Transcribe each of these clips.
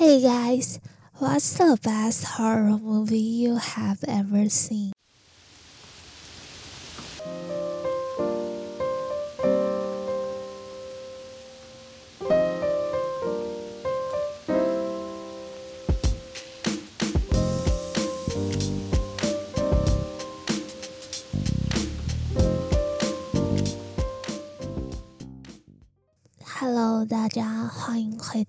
Hey guys, what's the best horror movie you have ever seen?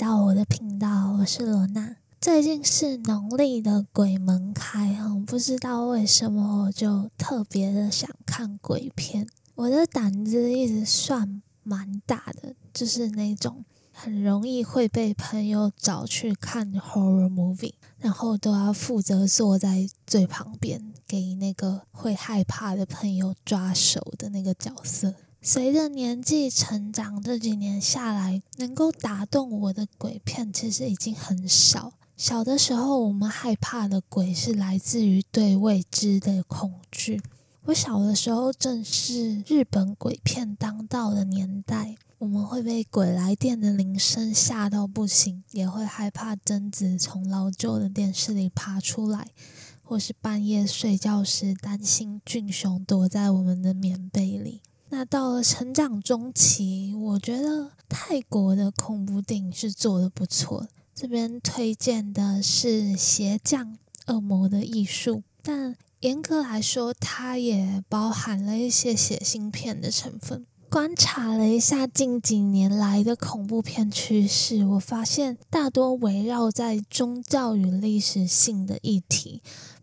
到我的频道，我是罗娜。最近是农历的鬼门开哈，不知道为什么我就特别的想看鬼片。我的胆子一直算蛮大的，就是那种很容易会被朋友找去看 horror movie，然后都要负责坐在最旁边，给那个会害怕的朋友抓手的那个角色。随着年纪成长，这几年下来，能够打动我的鬼片其实已经很少。小的时候，我们害怕的鬼是来自于对未知的恐惧。我小的时候正是日本鬼片当道的年代，我们会被鬼来电的铃声吓到不行，也会害怕贞子从老旧的电视里爬出来，或是半夜睡觉时担心俊雄躲在我们的棉被里。那到了成长中期，我觉得泰国的恐怖电影是做的不错。这边推荐的是《邪降恶魔的艺术》，但严格来说，它也包含了一些血腥片的成分。观察了一下近几年来的恐怖片趋势，我发现大多围绕在宗教与历史性的议题。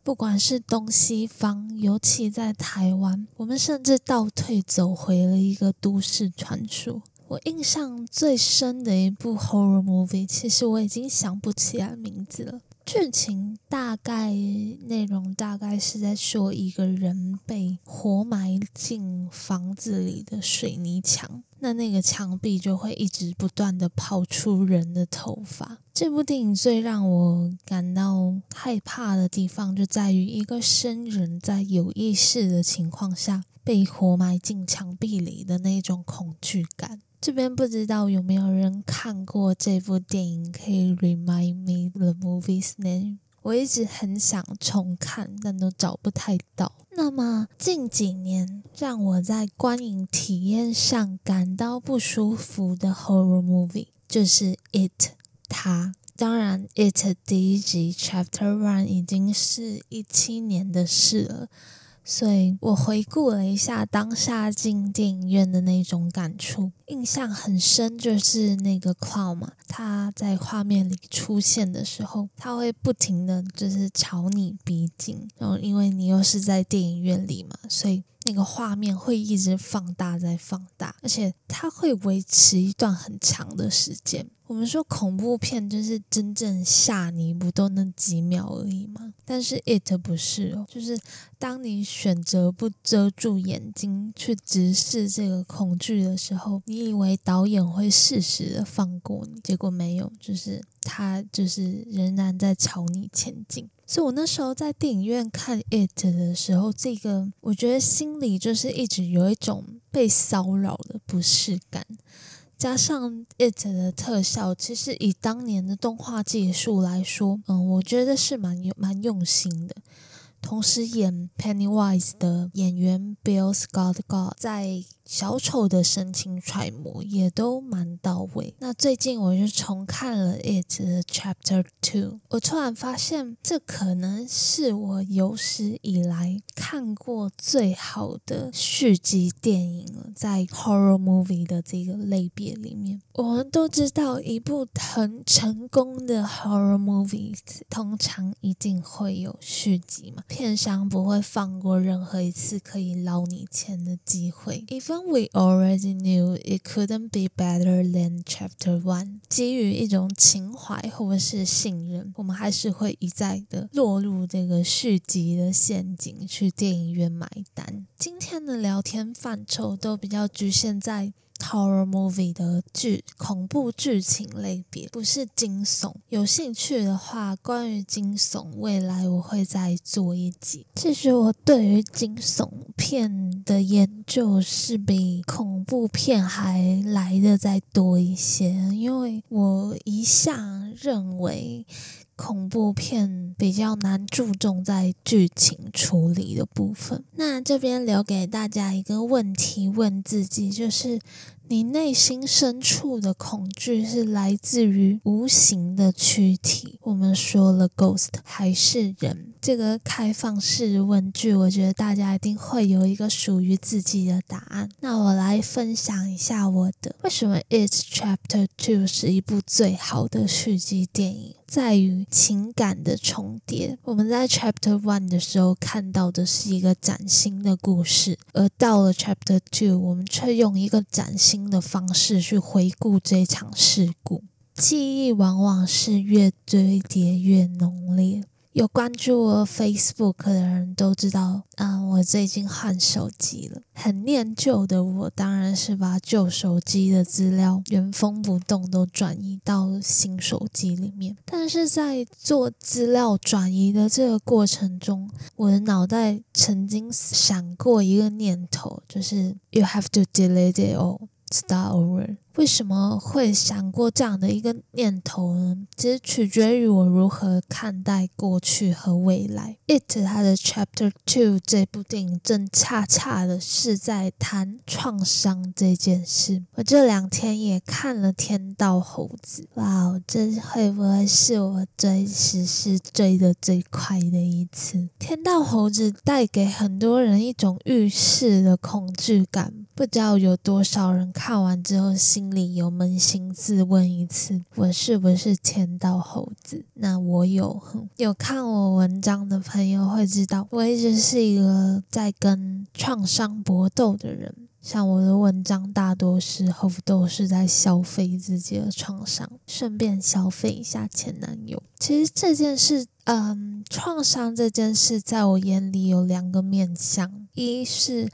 不管是东西方，尤其在台湾，我们甚至倒退走回了一个都市传说。我印象最深的一部 horror movie，其实我已经想不起来名字了。剧情大概内容大概是在说一个人被活埋进房子里的水泥墙，那那个墙壁就会一直不断的跑出人的头发。这部电影最让我感到害怕的地方，就在于一个生人在有意识的情况下被活埋进墙壁里的那种恐惧感。这边不知道有没有人看过这部电影，可以 remind me the movie's name。我一直很想重看，但都找不太到。那么近几年让我在观影体验上感到不舒服的 horror movie 就是《It》。它当然，《It》第一集 Chapter One 已经是一七年的事了。所以我回顾了一下当下进电影院的那种感触，印象很深，就是那个 clown 嘛，它在画面里出现的时候，它会不停的就是朝你逼近，然后因为你又是在电影院里嘛，所以那个画面会一直放大再放大，而且它会维持一段很长的时间。我们说恐怖片就是真正吓你不都那几秒而已吗？但是 it 不是哦，就是当你选择不遮住眼睛去直视这个恐惧的时候，你以为导演会适时的放过你，结果没有，就是他就是仍然在朝你前进。所以我那时候在电影院看 it 的时候，这个我觉得心里就是一直有一种被骚扰的不适感。加上 it 的特效，其实以当年的动画技术来说，嗯，我觉得是蛮有蛮用心的。同时演 Pennywise 的演员 Bill Skarsgård 在小丑的神情揣摩也都蛮到位。那最近我就重看了 It 的 Chapter Two，我突然发现这可能是我有史以来看过最好的续集电影了，在 Horror Movie 的这个类别里面。我们都知道，一部很成功的 Horror Movie 通常一定会有续集嘛。片商不会放过任何一次可以捞你钱的机会。We already knew it couldn't be better than Chapter One。基于一种情怀或者是信任，我们还是会一再的落入这个续集的陷阱，去电影院买单。今天的聊天范畴都比较局限在。Horror movie 的剧恐怖剧情类别，不是惊悚。有兴趣的话，关于惊悚，未来我会再做一集。其实我对于惊悚片的研究是比恐怖片还来的再多一些，因为我一向认为。恐怖片比较难注重在剧情处理的部分。那这边留给大家一个问题，问自己，就是你内心深处的恐惧是来自于无形的躯体？我们说了，ghost 还是人？这个开放式问句，我觉得大家一定会有一个属于自己的答案。那我来分享一下我的，为什么《It's Chapter Two》是一部最好的续集电影？在于情感的重叠。我们在 Chapter One 的时候看到的是一个崭新的故事，而到了 Chapter Two，我们却用一个崭新的方式去回顾这场事故。记忆往往是越堆叠越浓烈。有关注我 Facebook 的人都知道，啊，我最近换手机了。很念旧的我，当然是把旧手机的资料原封不动都转移到新手机里面。但是在做资料转移的这个过程中，我的脑袋曾经闪过一个念头，就是 You have to delete it all, start over。为什么会想过这样的一个念头呢？其实取决于我如何看待过去和未来。It 它的 Chapter Two 这部电影正恰恰的是在谈创伤这件事。我这两天也看了《天道猴子》，哇，这会不会是我追时事追的最快的一次？《天道猴子》带给很多人一种预示的恐惧感，不知道有多少人看完之后心。里有扪心自问一次，我是不是天道猴子？那我有有看我文章的朋友会知道，我一直是一个在跟创伤搏斗的人。像我的文章，大多时候都是在消费自己的创伤，顺便消费一下前男友。其实这件事，嗯，创伤这件事，在我眼里有两个面向，一是。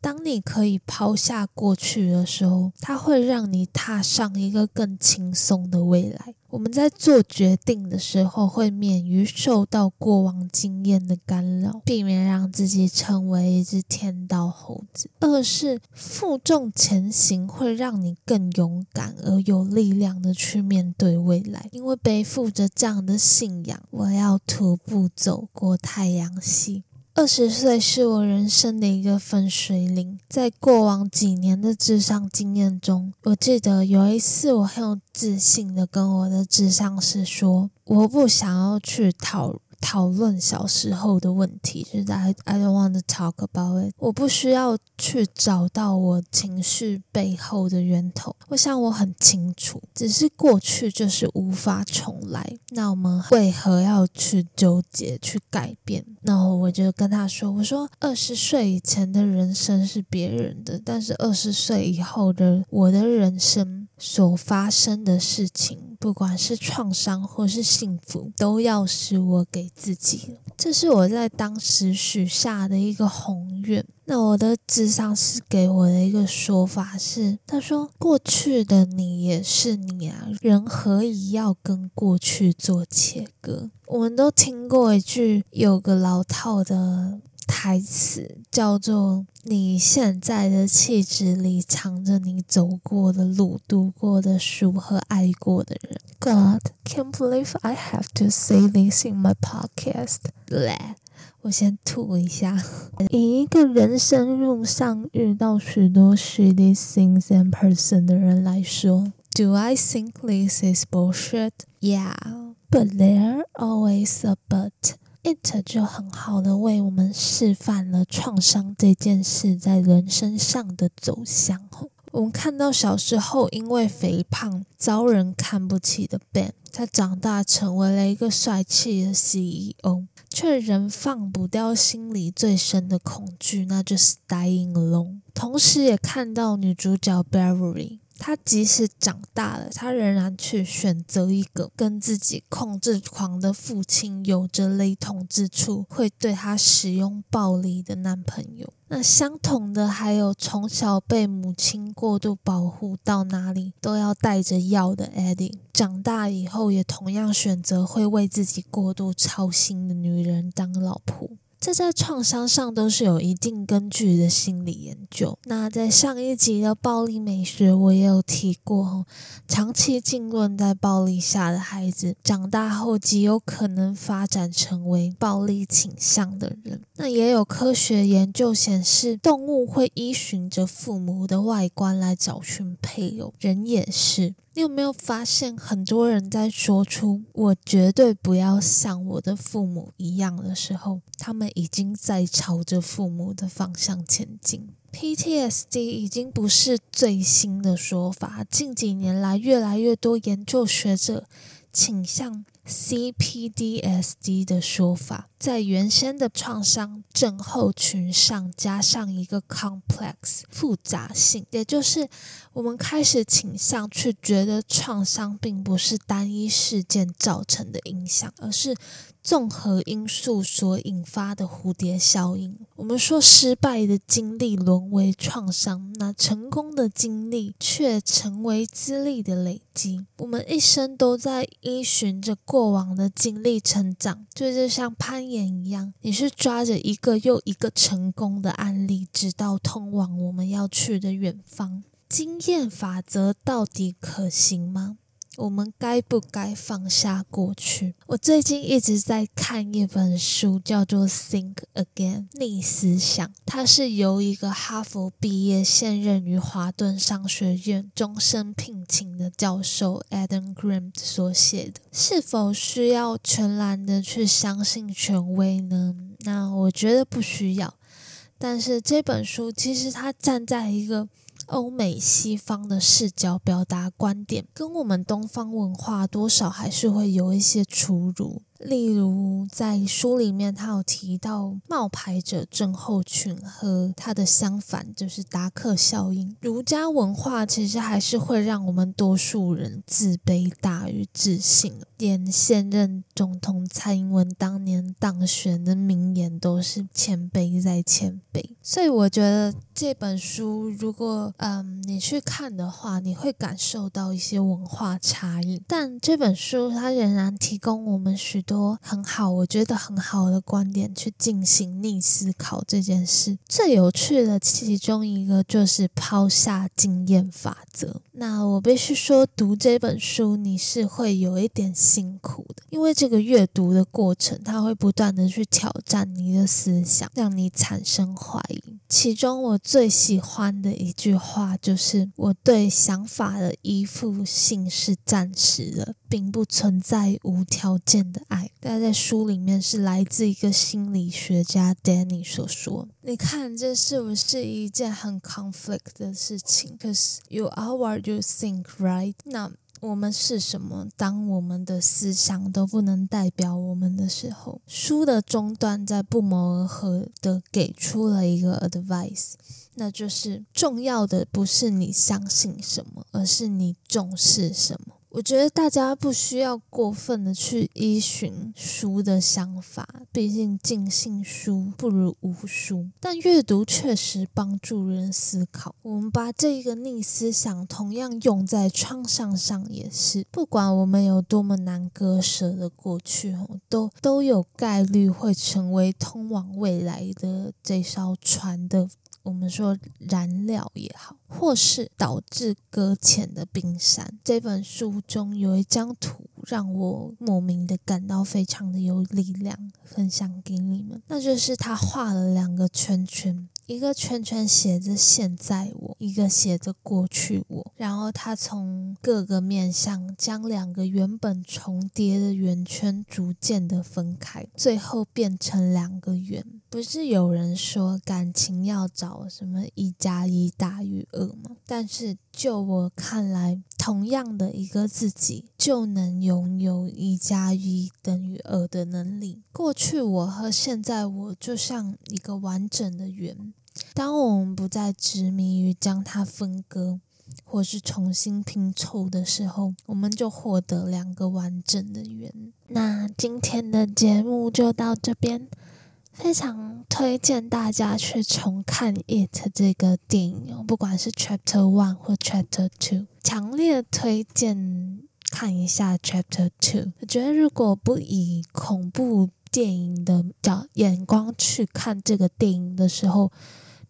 当你可以抛下过去的时候，它会让你踏上一个更轻松的未来。我们在做决定的时候，会免于受到过往经验的干扰，避免让自己成为一只天道猴子。二是负重前行，会让你更勇敢而有力量的去面对未来，因为背负着这样的信仰，我要徒步走过太阳系。二十岁是我人生的一个分水岭，在过往几年的智商经验中，我记得有一次，我很有自信的跟我的智商师说：“我不想要去讨。”讨论小时候的问题，就是 I I don't want to talk about it。我不需要去找到我情绪背后的源头。我想我很清楚，只是过去就是无法重来。那我们为何要去纠结、去改变？然后我就跟他说：“我说二十岁以前的人生是别人的，但是二十岁以后的我的人生所发生的事情。”不管是创伤或是幸福，都要是我给自己这是我在当时许下的一个宏愿。那我的智商是给我的一个说法是：他说，过去的你也是你啊，人何以要跟过去做切割？我们都听过一句有个老套的。台词叫做：“你现在的气质里藏着你走过的路、读过的书和爱过的人。” God can't believe I have to say this in my podcast。来，我先吐一下。以一个人生路上遇到许多 shitty things and person 的人来说，Do I think this is bullshit? Yeah, but there always a but. It 就很好的为我们示范了创伤这件事在人生上的走向。我们看到小时候因为肥胖遭人看不起的 Ben，他长大成为了一个帅气的 CEO，却仍放不掉心里最深的恐惧，那就是 dying alone。同时也看到女主角 Beverly。他即使长大了，他仍然去选择一个跟自己控制狂的父亲有着雷同之处，会对他使用暴力的男朋友。那相同的还有从小被母亲过度保护，到哪里都要带着药的 Eddie，长大以后也同样选择会为自己过度操心的女人当老婆。这在创伤上都是有一定根据的心理研究。那在上一集的暴力美学，我也有提过，长期浸润在暴力下的孩子，长大后极有可能发展成为暴力倾向的人。那也有科学研究显示，动物会依循着父母的外观来找寻配偶，人也是。你有没有发现，很多人在说出“我绝对不要像我的父母一样”的时候，他们已经在朝着父母的方向前进。PTSD 已经不是最新的说法，近几年来，越来越多研究学者倾向。CPDSD 的说法，在原先的创伤症候群上加上一个 complex 复杂性，也就是我们开始倾向去觉得创伤并不是单一事件造成的影响，而是。综合因素所引发的蝴蝶效应。我们说，失败的经历沦为创伤，那成功的经历却成为资历的累积。我们一生都在依循着过往的经历成长，就就像攀也一样，你是抓着一个又一个成功的案例，直到通往我们要去的远方。经验法则到底可行吗？我们该不该放下过去？我最近一直在看一本书，叫做《Think Again》逆思想。它是由一个哈佛毕业、现任于华顿商学院终身聘请的教授 Adam Grant 所写的。是否需要全然的去相信权威呢？那我觉得不需要。但是这本书其实它站在一个。欧美西方的视角表达观点，跟我们东方文化多少还是会有一些出入。例如，在书里面，他有提到冒牌者症候群和它的相反，就是达克效应。儒家文化其实还是会让我们多数人自卑大于自信。连现任总统蔡英文当年当选的名言都是“谦卑再谦卑”。所以，我觉得这本书，如果嗯你去看的话，你会感受到一些文化差异。但这本书它仍然提供我们许。多很好，我觉得很好的观点去进行逆思考这件事。最有趣的其中一个就是抛下经验法则。那我必须说，读这本书你是会有一点辛苦的，因为这个阅读的过程，它会不断的去挑战你的思想，让你产生怀疑。其中我最喜欢的一句话就是：“我对想法的依附性是暂时的，并不存在无条件的爱。”但在书里面是来自一个心理学家 Danny 所说。你看，这是不是一件很 conflict 的事情？Cause you are what you think, right？那我们是什么？当我们的思想都不能代表我们的时候，书的中段在不谋而合的给出了一个 advice，那就是重要的不是你相信什么，而是你重视什么。我觉得大家不需要过分的去依循书的想法，毕竟尽信书不如无书。但阅读确实帮助人思考。我们把这个逆思想同样用在创伤上也是，不管我们有多么难割舍的过去，都都有概率会成为通往未来的这艘船的。我们说燃料也好，或是导致搁浅的冰山。这本书中有一张图让我莫名的感到非常的有力量，分享给你们。那就是他画了两个圈圈，一个圈圈写着现在我，一个写着过去我。然后他从各个面向将两个原本重叠的圆圈逐渐的分开，最后变成两个圆。不是有人说感情要找什么一加一大于二吗？但是就我看来，同样的一个自己就能拥有一加一等于二的能力。过去我和现在我就像一个完整的圆，当我们不再执迷于将它分割。或是重新拼凑的时候，我们就获得两个完整的圆。那今天的节目就到这边，非常推荐大家去重看《It》这个电影，不管是 Chapter One 或 Chapter Two，强烈推荐看一下 Chapter Two。我觉得如果不以恐怖电影的角眼光去看这个电影的时候，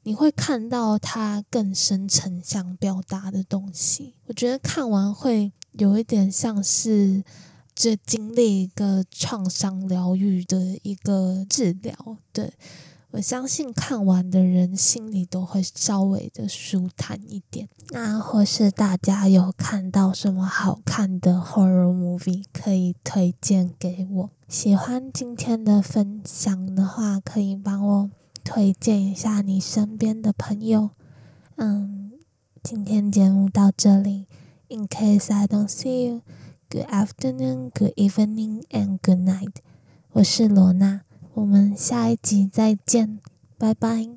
你会看到它更深层想表达的东西。我觉得看完会有一点像是这经历一个创伤疗愈的一个治疗。对我相信看完的人心里都会稍微的舒坦一点。那或是大家有看到什么好看的 horror movie 可以推荐给我？喜欢今天的分享的话，可以帮我。推荐一下你身边的朋友。嗯，今天节目到这里。In case I don't see you, good afternoon, good evening, and good night。我是罗娜，我们下一集再见，拜拜。